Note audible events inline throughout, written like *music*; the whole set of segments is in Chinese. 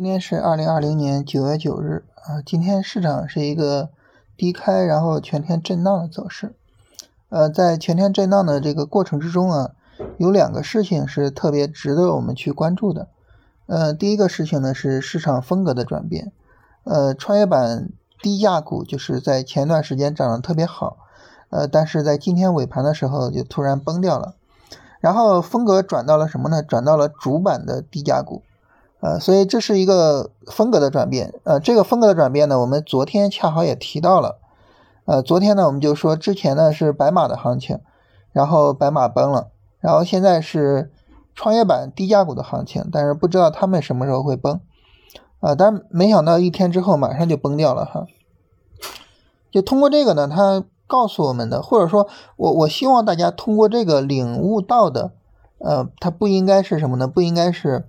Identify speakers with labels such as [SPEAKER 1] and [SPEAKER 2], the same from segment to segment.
[SPEAKER 1] 今天是二零二零年九月九日啊，今天市场是一个低开，然后全天震荡的走势。呃，在全天震荡的这个过程之中啊，有两个事情是特别值得我们去关注的。呃，第一个事情呢是市场风格的转变。呃，创业板低价股就是在前段时间涨得特别好，呃，但是在今天尾盘的时候就突然崩掉了，然后风格转到了什么呢？转到了主板的低价股。呃，所以这是一个风格的转变。呃，这个风格的转变呢，我们昨天恰好也提到了。呃，昨天呢，我们就说之前呢是白马的行情，然后白马崩了，然后现在是创业板低价股的行情，但是不知道他们什么时候会崩。啊，但没想到一天之后马上就崩掉了哈。就通过这个呢，他告诉我们的，或者说我我希望大家通过这个领悟到的，呃，它不应该是什么呢？不应该是。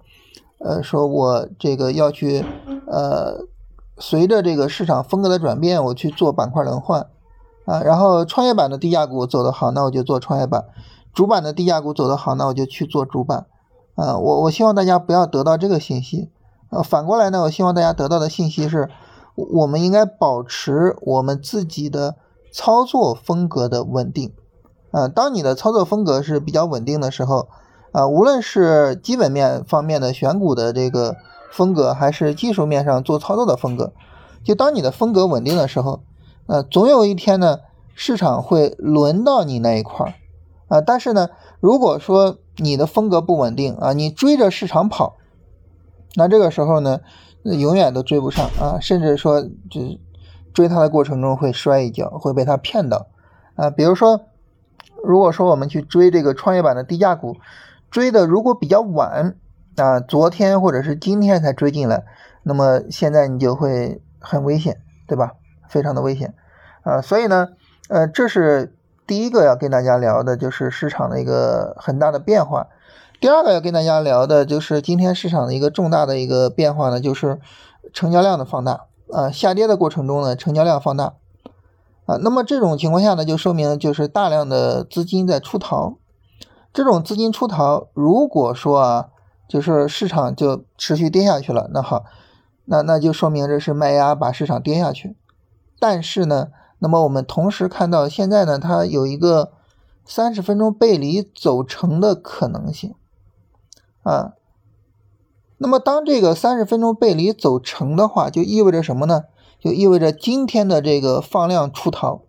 [SPEAKER 1] 呃，说我这个要去，呃，随着这个市场风格的转变，我去做板块轮换，啊，然后创业板的低价股走得好，那我就做创业板；主板的低价股走得好，那我就去做主板，啊，我我希望大家不要得到这个信息，呃，反过来呢，我希望大家得到的信息是，我们应该保持我们自己的操作风格的稳定，啊，当你的操作风格是比较稳定的时候。啊，无论是基本面方面的选股的这个风格，还是技术面上做操作的风格，就当你的风格稳定的时候，呃，总有一天呢，市场会轮到你那一块儿，啊，但是呢，如果说你的风格不稳定啊，你追着市场跑，那这个时候呢，永远都追不上啊，甚至说就追它的过程中会摔一跤，会被它骗到，啊，比如说，如果说我们去追这个创业板的低价股。追的如果比较晚啊，昨天或者是今天才追进来，那么现在你就会很危险，对吧？非常的危险啊！所以呢，呃，这是第一个要跟大家聊的，就是市场的一个很大的变化。第二个要跟大家聊的就是今天市场的一个重大的一个变化呢，就是成交量的放大啊，下跌的过程中呢，成交量放大啊，那么这种情况下呢，就说明就是大量的资金在出逃。这种资金出逃，如果说啊，就是市场就持续跌下去了，那好，那那就说明这是卖压把市场跌下去。但是呢，那么我们同时看到现在呢，它有一个三十分钟背离走成的可能性啊。那么当这个三十分钟背离走成的话，就意味着什么呢？就意味着今天的这个放量出逃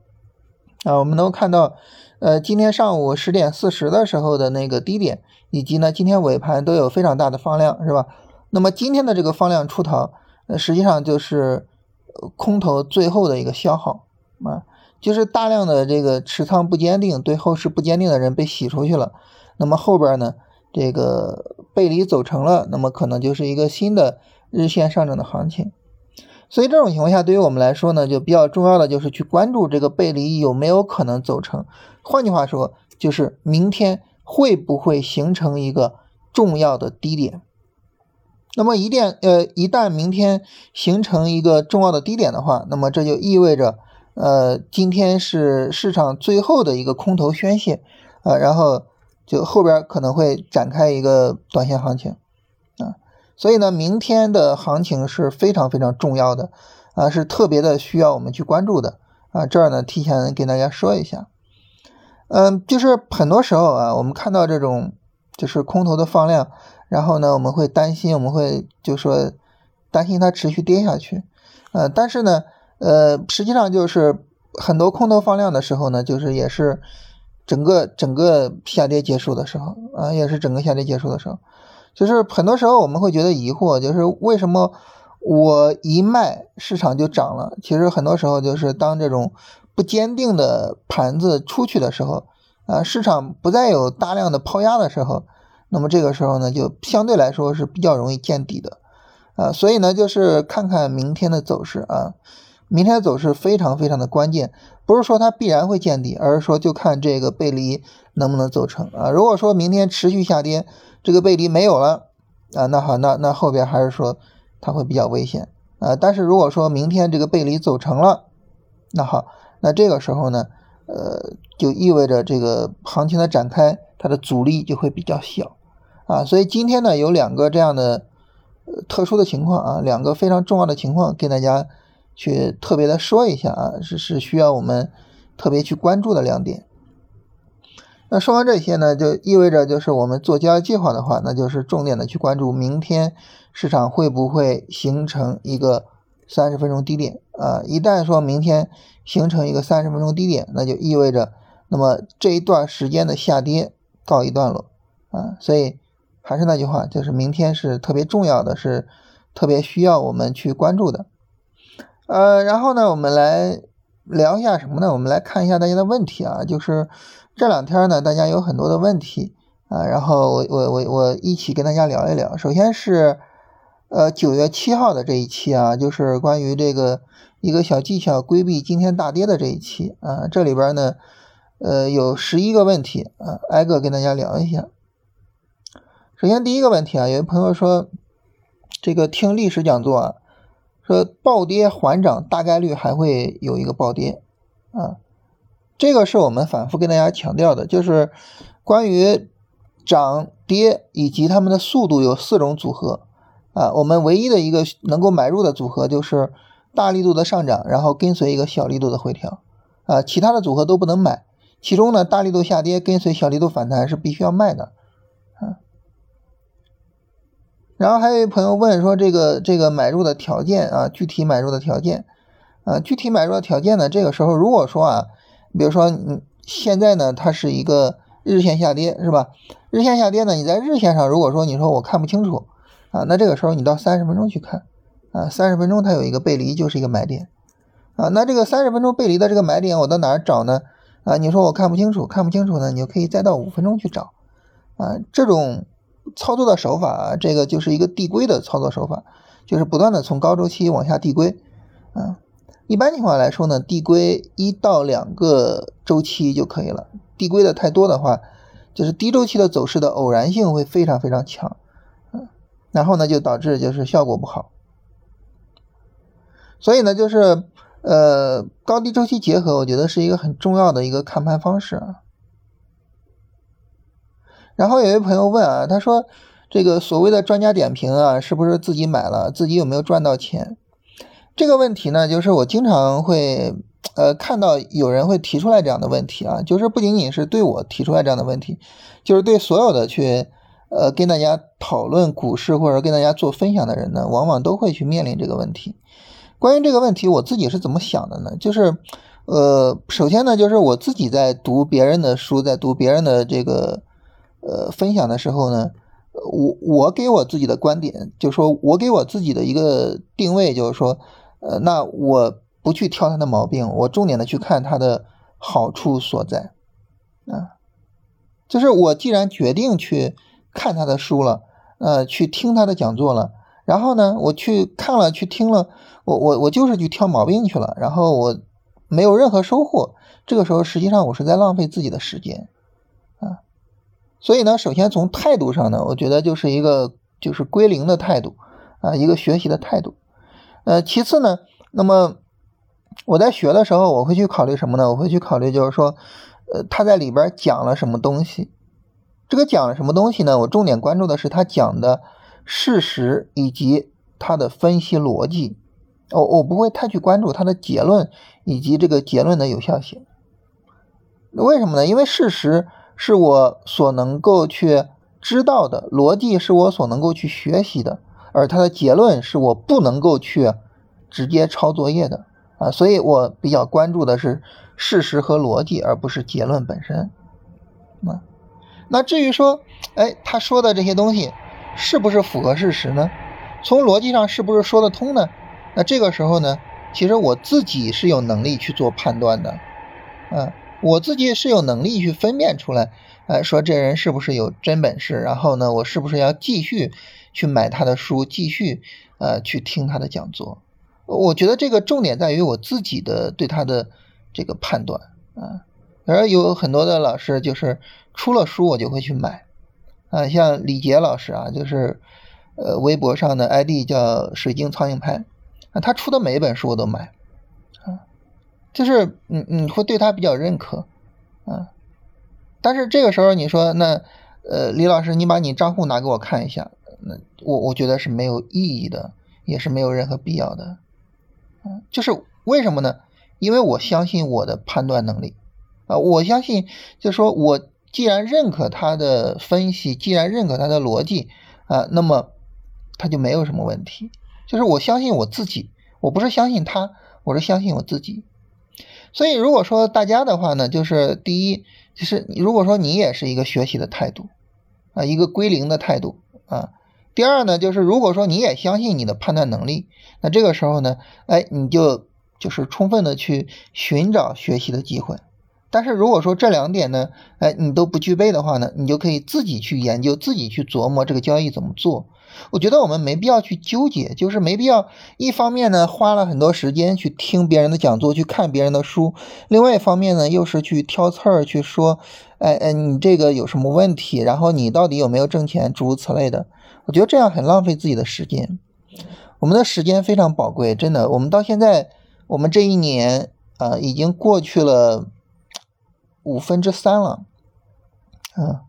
[SPEAKER 1] 啊，我们能够看到。呃，今天上午十点四十的时候的那个低点，以及呢今天尾盘都有非常大的放量，是吧？那么今天的这个放量出逃，呃，实际上就是空头最后的一个消耗啊，就是大量的这个持仓不坚定、对后市不坚定的人被洗出去了。那么后边呢，这个背离走成了，那么可能就是一个新的日线上涨的行情。所以这种情况下，对于我们来说呢，就比较重要的就是去关注这个背离有没有可能走成。换句话说，就是明天会不会形成一个重要的低点？那么一旦呃一旦明天形成一个重要的低点的话，那么这就意味着呃今天是市场最后的一个空头宣泄啊，然后就后边可能会展开一个短线行情。所以呢，明天的行情是非常非常重要的，啊，是特别的需要我们去关注的，啊，这儿呢提前给大家说一下，嗯，就是很多时候啊，我们看到这种就是空头的放量，然后呢，我们会担心，我们会就说担心它持续跌下去，呃，但是呢，呃，实际上就是很多空头放量的时候呢，就是也是整个整个下跌结束的时候，啊，也是整个下跌结束的时候。就是很多时候我们会觉得疑惑，就是为什么我一卖市场就涨了？其实很多时候就是当这种不坚定的盘子出去的时候，啊，市场不再有大量的抛压的时候，那么这个时候呢，就相对来说是比较容易见底的，啊，所以呢，就是看看明天的走势啊，明天的走势非常非常的关键，不是说它必然会见底，而是说就看这个背离能不能走成啊。如果说明天持续下跌，这个背离没有了啊，那好，那那后边还是说它会比较危险啊。但是如果说明天这个背离走成了，那好，那这个时候呢，呃，就意味着这个行情的展开，它的阻力就会比较小啊。所以今天呢有两个这样的特殊的情况啊，两个非常重要的情况，跟大家去特别的说一下啊，是是需要我们特别去关注的两点。那说完这些呢，就意味着就是我们做交易计划的话，那就是重点的去关注明天市场会不会形成一个三十分钟低点啊。一旦说明天形成一个三十分钟低点，那就意味着那么这一段时间的下跌告一段落啊。所以还是那句话，就是明天是特别重要的，是特别需要我们去关注的。呃，然后呢，我们来聊一下什么呢？我们来看一下大家的问题啊，就是。这两天呢，大家有很多的问题啊，然后我我我我一起跟大家聊一聊。首先是，呃，九月七号的这一期啊，就是关于这个一个小技巧规避今天大跌的这一期啊，这里边呢，呃，有十一个问题啊，挨个跟大家聊一下。首先第一个问题啊，有朋友说，这个听历史讲座啊，说暴跌缓涨大概率还会有一个暴跌啊。这个是我们反复跟大家强调的，就是关于涨跌以及它们的速度有四种组合啊。我们唯一的一个能够买入的组合就是大力度的上涨，然后跟随一个小力度的回调啊。其他的组合都不能买。其中呢，大力度下跌跟随小力度反弹是必须要卖的啊。然后还有一朋友问说，这个这个买入的条件啊，具体买入的条件啊，具体买入的条件呢，这个时候如果说啊。比如说，你现在呢，它是一个日线下跌，是吧？日线下跌呢，你在日线上，如果说你说我看不清楚啊，那这个时候你到三十分钟去看啊，三十分钟它有一个背离，就是一个买点啊。那这个三十分钟背离的这个买点，我到哪儿找呢？啊，你说我看不清楚，看不清楚呢，你就可以再到五分钟去找啊。这种操作的手法，这个就是一个递归的操作手法，就是不断的从高周期往下递归啊。一般情况来说呢，递归一到两个周期就可以了。递归的太多的话，就是低周期的走势的偶然性会非常非常强，嗯，然后呢就导致就是效果不好。所以呢，就是呃高低周期结合，我觉得是一个很重要的一个看盘方式啊。然后有一位朋友问啊，他说这个所谓的专家点评啊，是不是自己买了，自己有没有赚到钱？这个问题呢，就是我经常会呃看到有人会提出来这样的问题啊，就是不仅仅是对我提出来这样的问题，就是对所有的去呃跟大家讨论股市或者跟大家做分享的人呢，往往都会去面临这个问题。关于这个问题，我自己是怎么想的呢？就是呃，首先呢，就是我自己在读别人的书，在读别人的这个呃分享的时候呢。我我给我自己的观点，就是说我给我自己的一个定位，就是说。呃，那我不去挑他的毛病，我重点的去看他的好处所在，啊，就是我既然决定去看他的书了，呃，去听他的讲座了，然后呢，我去看了，去听了，我我我就是去挑毛病去了，然后我没有任何收获，这个时候实际上我是在浪费自己的时间，所以呢，首先从态度上呢，我觉得就是一个就是归零的态度，啊，一个学习的态度。呃，其次呢，那么我在学的时候，我会去考虑什么呢？我会去考虑，就是说，呃，他在里边讲了什么东西。这个讲了什么东西呢？我重点关注的是他讲的事实以及他的分析逻辑。我我不会太去关注他的结论以及这个结论的有效性。为什么呢？因为事实是我所能够去知道的，逻辑是我所能够去学习的。而他的结论是我不能够去直接抄作业的啊，所以我比较关注的是事实和逻辑，而不是结论本身。啊，那至于说，哎，他说的这些东西是不是符合事实呢？从逻辑上是不是说得通呢？那这个时候呢，其实我自己是有能力去做判断的，啊，我自己是有能力去分辨出来，哎，说这人是不是有真本事，然后呢，我是不是要继续。去买他的书，继续呃去听他的讲座。我觉得这个重点在于我自己的对他的这个判断啊。而有很多的老师就是出了书我就会去买啊，像李杰老师啊，就是呃微博上的 ID 叫水晶苍蝇拍啊，他出的每一本书我都买，就是你你会对他比较认可啊。但是这个时候你说那呃李老师你把你账户拿给我看一下。那我我觉得是没有意义的，也是没有任何必要的。嗯，就是为什么呢？因为我相信我的判断能力啊，我相信，就是说我既然认可他的分析，既然认可他的逻辑啊，那么他就没有什么问题。就是我相信我自己，我不是相信他，我是相信我自己。所以如果说大家的话呢，就是第一，就是如果说你也是一个学习的态度啊，一个归零的态度啊。第二呢，就是如果说你也相信你的判断能力，那这个时候呢，哎，你就就是充分的去寻找学习的机会。但是如果说这两点呢，哎，你都不具备的话呢，你就可以自己去研究，自己去琢磨这个交易怎么做。我觉得我们没必要去纠结，就是没必要一方面呢花了很多时间去听别人的讲座，去看别人的书，另外一方面呢又是去挑刺儿去说，哎哎，你这个有什么问题？然后你到底有没有挣钱？诸如此类的。我觉得这样很浪费自己的时间，我们的时间非常宝贵，真的。我们到现在，我们这一年啊，已经过去了五分之三了，嗯，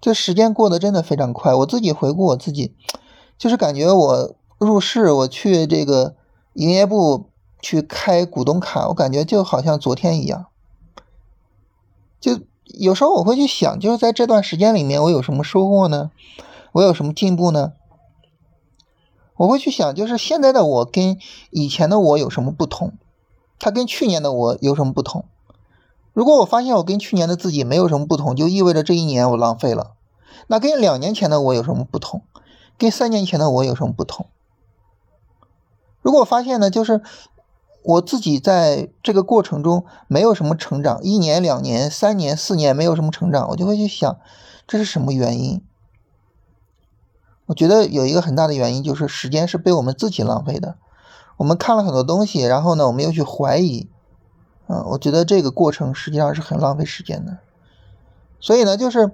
[SPEAKER 1] 这时间过得真的非常快。我自己回顾我自己，就是感觉我入市，我去这个营业部去开股东卡，我感觉就好像昨天一样。就有时候我会去想，就是在这段时间里面，我有什么收获呢？我有什么进步呢？我会去想，就是现在的我跟以前的我有什么不同？他跟去年的我有什么不同？如果我发现我跟去年的自己没有什么不同，就意味着这一年我浪费了。那跟两年前的我有什么不同？跟三年前的我有什么不同？如果发现呢，就是我自己在这个过程中没有什么成长，一年、两年、三年、四年没有什么成长，我就会去想，这是什么原因？我觉得有一个很大的原因就是时间是被我们自己浪费的。我们看了很多东西，然后呢，我们又去怀疑，嗯，我觉得这个过程实际上是很浪费时间的。所以呢，就是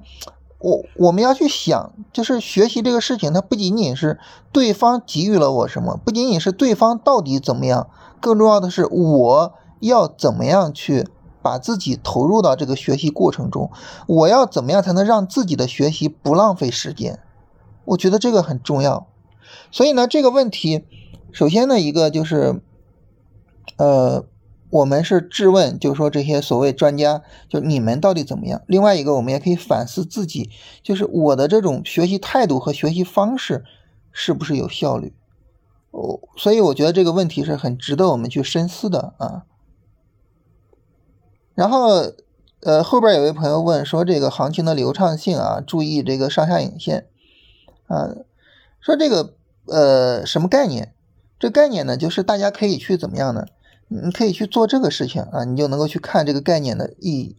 [SPEAKER 1] 我我们要去想，就是学习这个事情，它不仅仅是对方给予了我什么，不仅仅是对方到底怎么样，更重要的是我要怎么样去把自己投入到这个学习过程中，我要怎么样才能让自己的学习不浪费时间。我觉得这个很重要，所以呢，这个问题，首先呢，一个就是，呃，我们是质问，就是说这些所谓专家，就你们到底怎么样？另外一个，我们也可以反思自己，就是我的这种学习态度和学习方式是不是有效率？哦，所以我觉得这个问题是很值得我们去深思的啊。然后，呃，后边有位朋友问说，这个行情的流畅性啊，注意这个上下影线。啊，说这个呃什么概念？这概念呢，就是大家可以去怎么样呢？你可以去做这个事情啊，你就能够去看这个概念的意义。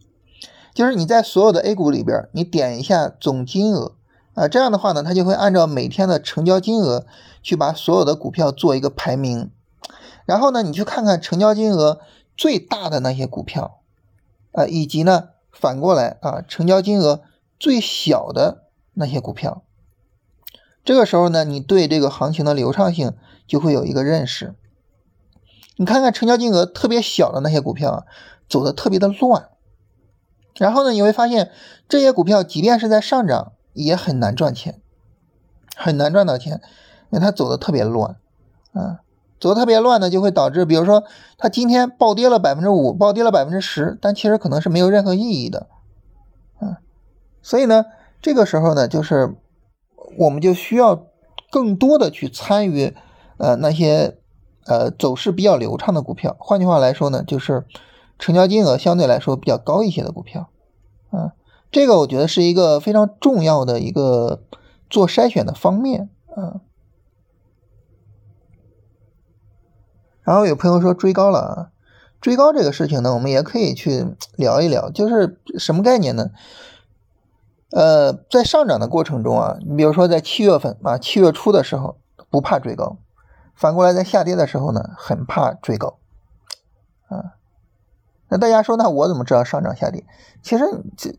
[SPEAKER 1] 就是你在所有的 A 股里边，你点一下总金额啊，这样的话呢，它就会按照每天的成交金额去把所有的股票做一个排名。然后呢，你去看看成交金额最大的那些股票啊，以及呢反过来啊，成交金额最小的那些股票。这个时候呢，你对这个行情的流畅性就会有一个认识。你看看成交金额特别小的那些股票啊，走的特别的乱。然后呢，你会发现这些股票即便是在上涨，也很难赚钱，很难赚到钱，因为它走的特别乱啊。走的特别乱呢，就会导致，比如说它今天暴跌了百分之五，暴跌了百分之十，但其实可能是没有任何意义的啊。所以呢，这个时候呢，就是。我们就需要更多的去参与，呃，那些呃走势比较流畅的股票。换句话来说呢，就是成交金额相对来说比较高一些的股票。啊，这个我觉得是一个非常重要的一个做筛选的方面。啊，然后有朋友说追高了啊，追高这个事情呢，我们也可以去聊一聊，就是什么概念呢？呃，在上涨的过程中啊，你比如说在七月份啊，七月初的时候不怕追高，反过来在下跌的时候呢，很怕追高，啊，那大家说，那我怎么知道上涨下跌？其实这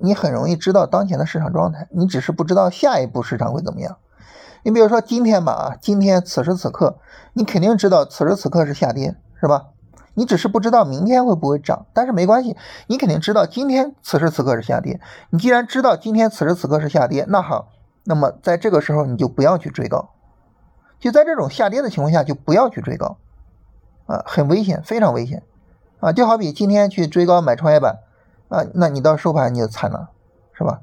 [SPEAKER 1] 你很容易知道当前的市场状态，你只是不知道下一步市场会怎么样。你比如说今天吧，啊，今天此时此刻，你肯定知道此时此刻是下跌，是吧？你只是不知道明天会不会涨，但是没关系，你肯定知道今天此时此刻是下跌。你既然知道今天此时此刻是下跌，那好，那么在这个时候你就不要去追高，就在这种下跌的情况下就不要去追高，啊，很危险，非常危险，啊，就好比今天去追高买创业板，啊，那你到收盘你就惨了，是吧？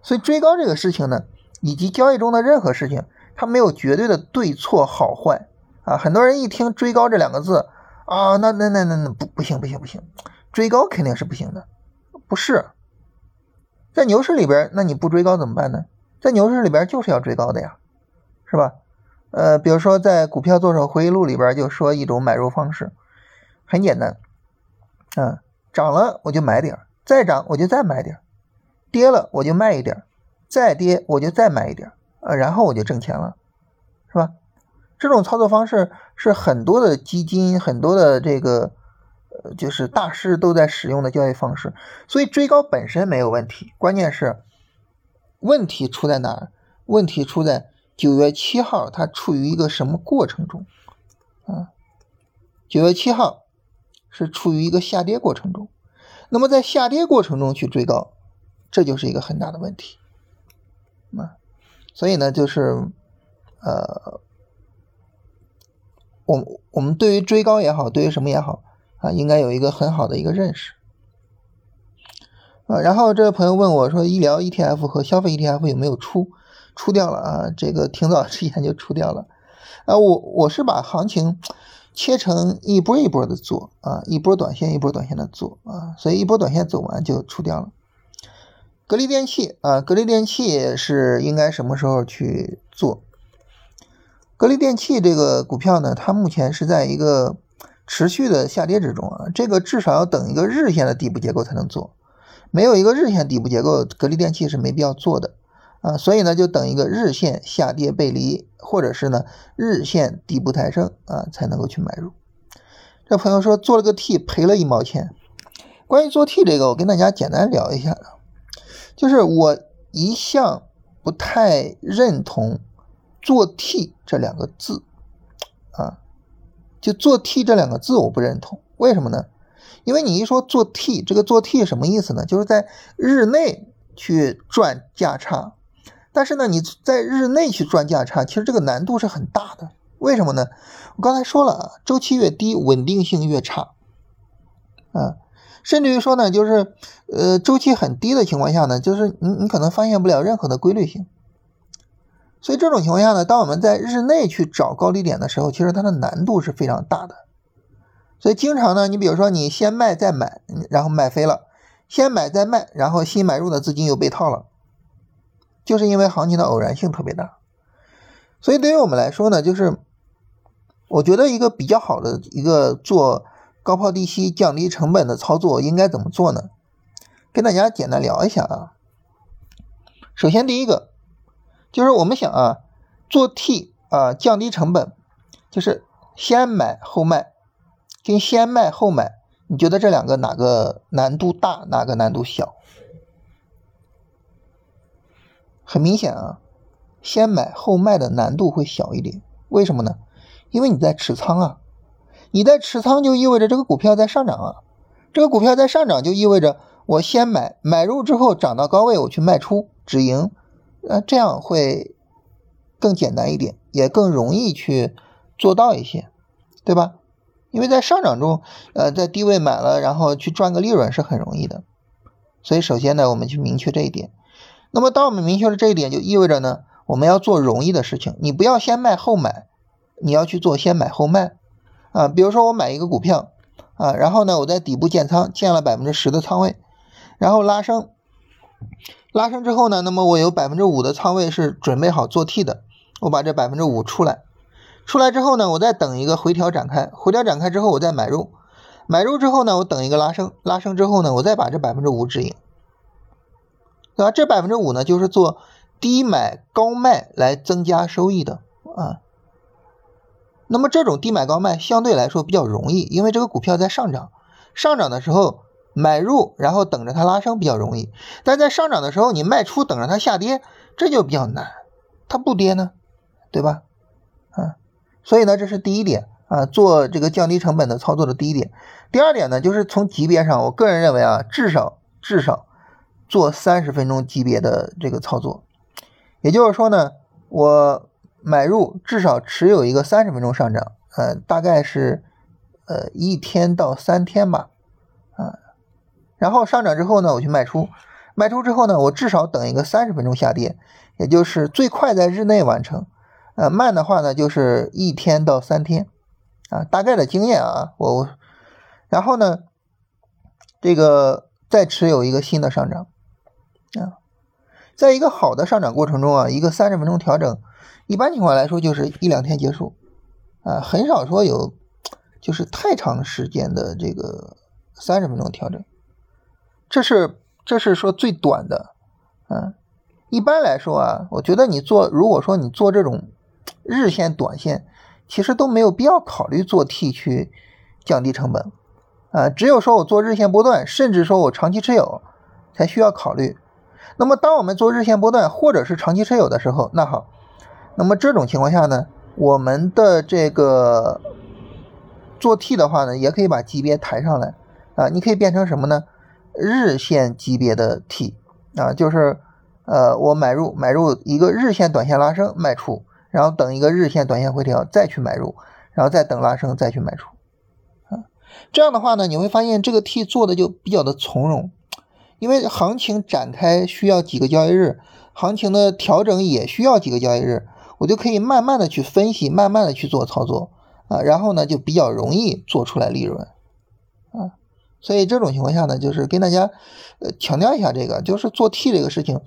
[SPEAKER 1] 所以追高这个事情呢，以及交易中的任何事情，它没有绝对的对错好坏，啊，很多人一听追高这两个字，啊，那那那那那不不行不行不行，追高肯定是不行的，不是，在牛市里边，那你不追高怎么办呢？在牛市里边就是要追高的呀，是吧？呃，比如说在股票作手回忆录里边就说一种买入方式，很简单，啊，涨了我就买点再涨我就再买点跌了我就卖一点再跌我就再买一点啊，然后我就挣钱了，是吧？这种操作方式是很多的基金、很多的这个呃，就是大师都在使用的交易方式，所以追高本身没有问题，关键是。问题出在哪儿？问题出在九月七号，它处于一个什么过程中？啊，九月七号是处于一个下跌过程中。那么在下跌过程中去追高，这就是一个很大的问题。啊，所以呢，就是呃，我我们对于追高也好，对于什么也好啊，应该有一个很好的一个认识。啊，然后这位朋友问我说：“医疗 ETF 和消费 ETF 有没有出？出掉了啊，这个挺早之前就出掉了。啊，我我是把行情切成一波一波的做啊，一波短线一波短线的做啊，所以一波短线走完就出掉了。格力电器啊，格力电器是应该什么时候去做？格力电器这个股票呢，它目前是在一个持续的下跌之中啊，这个至少要等一个日线的底部结构才能做。没有一个日线底部结构，格力电器是没必要做的啊，所以呢，就等一个日线下跌背离，或者是呢日线底部抬升啊，才能够去买入。这朋友说做了个 T 赔了一毛钱，关于做 T 这个，我跟大家简单聊一下，就是我一向不太认同做 T 这两个字啊，就做 T 这两个字我不认同，为什么呢？因为你一说做 T，这个做 T 什么意思呢？就是在日内去赚价差，但是呢，你在日内去赚价差，其实这个难度是很大的。为什么呢？我刚才说了啊，周期越低，稳定性越差啊，甚至于说呢，就是呃，周期很低的情况下呢，就是你你可能发现不了任何的规律性。所以这种情况下呢，当我们在日内去找高低点的时候，其实它的难度是非常大的。所以经常呢，你比如说你先卖再买，然后买飞了，先买再卖，然后新买入的资金又被套了，就是因为行情的偶然性特别大。所以对于我们来说呢，就是我觉得一个比较好的一个做高抛低吸、降低成本的操作应该怎么做呢？跟大家简单聊一下啊。首先第一个就是我们想啊，做 T 啊降低成本，就是先买后卖。跟先卖后买，你觉得这两个哪个难度大，哪个难度小？很明显啊，先买后卖的难度会小一点。为什么呢？因为你在持仓啊，你在持仓就意味着这个股票在上涨啊，这个股票在上涨就意味着我先买，买入之后涨到高位我去卖出止盈，呃，这样会更简单一点，也更容易去做到一些，对吧？因为在上涨中，呃，在低位买了，然后去赚个利润是很容易的。所以首先呢，我们去明确这一点。那么当我们明确了这一点，就意味着呢，我们要做容易的事情。你不要先卖后买，你要去做先买后卖啊。比如说我买一个股票啊，然后呢，我在底部建仓，建了百分之十的仓位，然后拉升，拉升之后呢，那么我有百分之五的仓位是准备好做 T 的，我把这百分之五出来。出来之后呢，我再等一个回调展开，回调展开之后我再买入，买入之后呢，我等一个拉升，拉升之后呢，我再把这百分之五止盈，对吧？这百分之五呢，就是做低买高卖来增加收益的啊。那么这种低买高卖相对来说比较容易，因为这个股票在上涨，上涨的时候买入，然后等着它拉升比较容易，但在上涨的时候你卖出，等着它下跌，这就比较难，它不跌呢，对吧？啊。所以呢，这是第一点啊，做这个降低成本的操作的第一点。第二点呢，就是从级别上，我个人认为啊，至少至少做三十分钟级别的这个操作，也就是说呢，我买入至少持有一个三十分钟上涨，呃，大概是呃一天到三天吧，啊，然后上涨之后呢，我去卖出，卖出之后呢，我至少等一个三十分钟下跌，也就是最快在日内完成，呃，慢的话呢，就是一天到三天，啊，大概的经验啊，我，然后呢，这个再持有一个新的上涨，啊。在一个好的上涨过程中啊，一个三十分钟调整，一般情况来说就是一两天结束，啊，很少说有就是太长时间的这个三十分钟调整，这是这是说最短的，啊，一般来说啊，我觉得你做如果说你做这种日线、短线，其实都没有必要考虑做 T 去降低成本，啊，只有说我做日线波段，甚至说我长期持有，才需要考虑。那么，当我们做日线波段或者是长期持有的时候，那好，那么这种情况下呢，我们的这个做 T 的话呢，也可以把级别抬上来啊，你可以变成什么呢？日线级别的 T 啊，就是呃，我买入买入一个日线、短线拉升卖出，然后等一个日线、短线回调再去买入，然后再等拉升再去卖出啊。这样的话呢，你会发现这个 T 做的就比较的从容。因为行情展开需要几个交易日，行情的调整也需要几个交易日，我就可以慢慢的去分析，慢慢的去做操作啊，然后呢就比较容易做出来利润啊，所以这种情况下呢，就是跟大家呃强调一下这个，就是做 T 这个事情，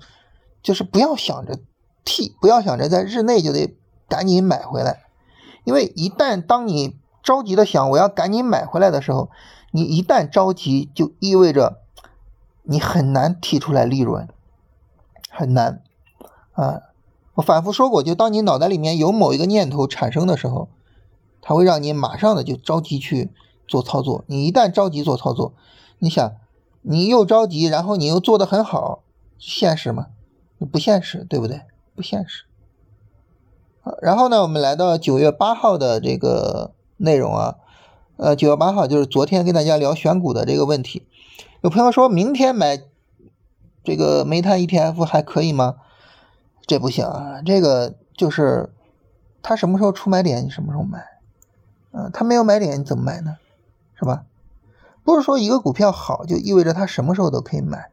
[SPEAKER 1] 就是不要想着 T，不要想着在日内就得赶紧买回来，因为一旦当你着急的想我要赶紧买回来的时候，你一旦着急就意味着。你很难提出来利润，很难啊！我反复说过，就当你脑袋里面有某一个念头产生的时候，它会让你马上的就着急去做操作。你一旦着急做操作，你想，你又着急，然后你又做的很好，现实吗？不现实，对不对？不现实。然后呢，我们来到九月八号的这个内容啊，呃，九月八号就是昨天跟大家聊选股的这个问题。有朋友说明天买这个煤炭 ETF 还可以吗？这不行啊，这个就是他什么时候出买点，你什么时候买。嗯，他没有买点，你怎么买呢？是吧？不是说一个股票好就意味着它什么时候都可以买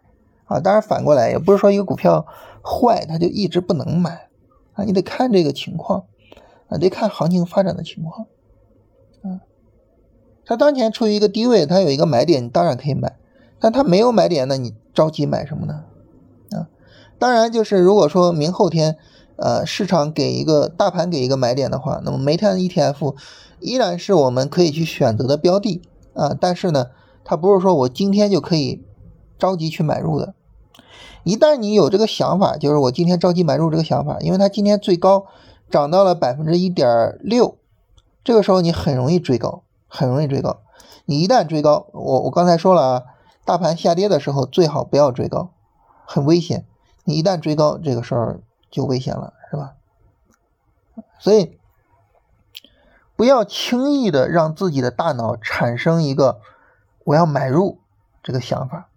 [SPEAKER 1] 啊。当然反过来也不是说一个股票坏它就一直不能买啊。你得看这个情况啊，得看行情发展的情况。嗯，它当前处于一个低位，它有一个买点，你当然可以买。但它没有买点，那你着急买什么呢？啊，当然就是如果说明后天，呃，市场给一个大盘给一个买点的话，那么煤炭 ETF 依然是我们可以去选择的标的啊。但是呢，它不是说我今天就可以着急去买入的。一旦你有这个想法，就是我今天着急买入这个想法，因为它今天最高涨到了百分之一点六，这个时候你很容易追高，很容易追高。你一旦追高，我我刚才说了啊。大盘下跌的时候，最好不要追高，很危险。你一旦追高，这个时候就危险了，是吧？所以不要轻易的让自己的大脑产生一个我要买入这个想法。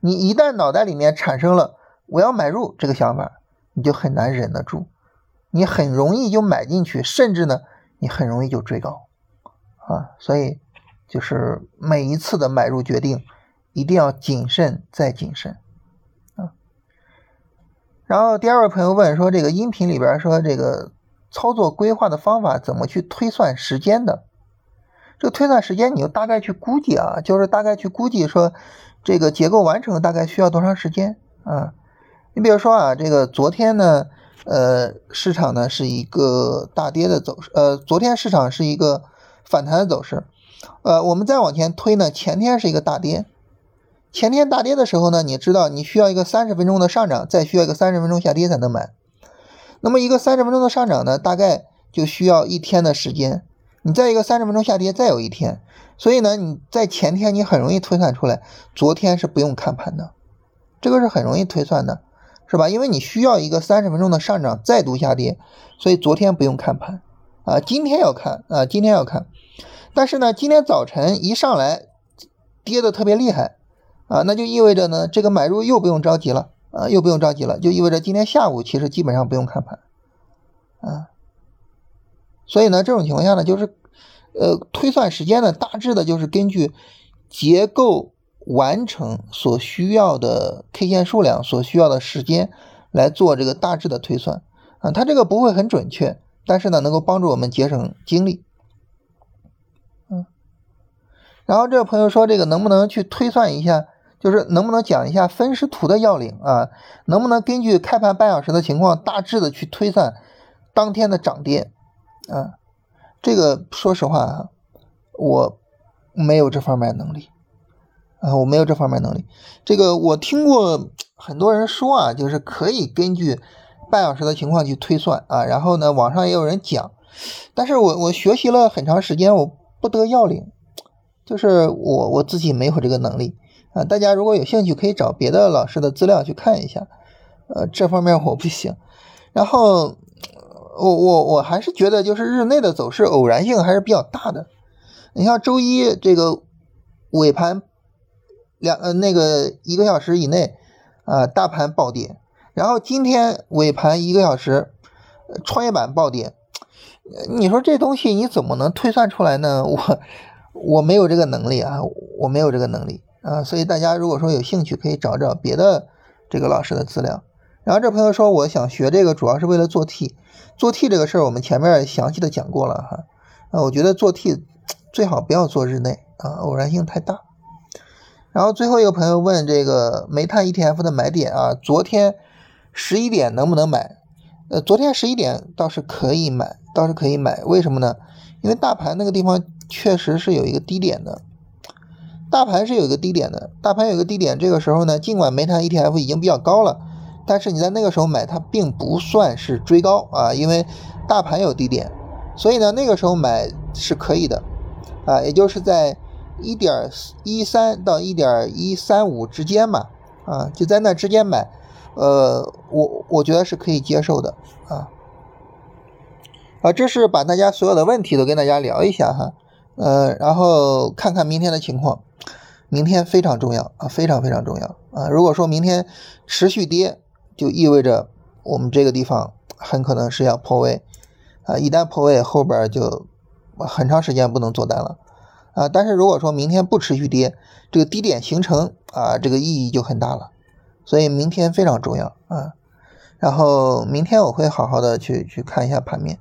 [SPEAKER 1] 你一旦脑袋里面产生了我要买入这个想法，你就很难忍得住，你很容易就买进去，甚至呢，你很容易就追高啊。所以就是每一次的买入决定。一定要谨慎再谨慎啊！然后第二位朋友问说，这个音频里边说这个操作规划的方法怎么去推算时间的？这个推算时间，你就大概去估计啊，就是大概去估计说这个结构完成大概需要多长时间啊？你比如说啊，这个昨天呢，呃，市场呢是一个大跌的走势，呃，昨天市场是一个反弹的走势，呃，我们再往前推呢，前天是一个大跌。前天大跌的时候呢，你知道你需要一个三十分钟的上涨，再需要一个三十分钟下跌才能买。那么一个三十分钟的上涨呢，大概就需要一天的时间。你再一个三十分钟下跌，再有一天。所以呢，你在前天你很容易推算出来，昨天是不用看盘的，这个是很容易推算的，是吧？因为你需要一个三十分钟的上涨再度下跌，所以昨天不用看盘啊，今天要看啊，今天要看。但是呢，今天早晨一上来跌的特别厉害。啊，那就意味着呢，这个买入又不用着急了啊，又不用着急了，就意味着今天下午其实基本上不用看盘，啊，所以呢，这种情况下呢，就是呃，推算时间呢，大致的就是根据结构完成所需要的 K 线数量、所需要的时间来做这个大致的推算，啊，它这个不会很准确，但是呢，能够帮助我们节省精力。然后这个朋友说，这个能不能去推算一下，就是能不能讲一下分时图的要领啊？能不能根据开盘半小时的情况，大致的去推算当天的涨跌啊？这个说实话啊，我没有这方面能力啊，我没有这方面能力。这个我听过很多人说啊，就是可以根据半小时的情况去推算啊。然后呢，网上也有人讲，但是我我学习了很长时间，我不得要领。就是我我自己没有这个能力啊，大家如果有兴趣，可以找别的老师的资料去看一下，呃，这方面我不行。然后我我我还是觉得，就是日内的走势偶然性还是比较大的。你像周一这个尾盘两呃那个一个小时以内啊，大盘暴跌，然后今天尾盘一个小时创业板暴跌，你说这东西你怎么能推算出来呢？我。我没有这个能力啊，我没有这个能力啊，所以大家如果说有兴趣，可以找找别的这个老师的资料。然后这朋友说，我想学这个主要是为了做 T，做 T 这个事儿我们前面详细的讲过了哈。啊，我觉得做 T *tsk* 最好不要做日内啊，偶然性太大。然后最后一个朋友问这个煤炭 ETF 的买点啊，昨天十一点能不能买？呃，昨天十一点倒是可以买，倒是可以买，为什么呢？因为大盘那个地方。确实是有一个低点的，大盘是有一个低点的，大盘有一个低点，这个时候呢，尽管煤炭 ETF 已经比较高了，但是你在那个时候买它并不算是追高啊，因为大盘有低点，所以呢，那个时候买是可以的啊，也就是在一点一三到一点一三五之间嘛，啊，就在那之间买，呃，我我觉得是可以接受的啊，啊，这是把大家所有的问题都跟大家聊一下哈。呃，然后看看明天的情况，明天非常重要啊，非常非常重要啊！如果说明天持续跌，就意味着我们这个地方很可能是要破位啊，一旦破位，后边就很长时间不能做单了啊。但是如果说明天不持续跌，这个低点形成啊，这个意义就很大了，所以明天非常重要啊。然后明天我会好好的去去看一下盘面。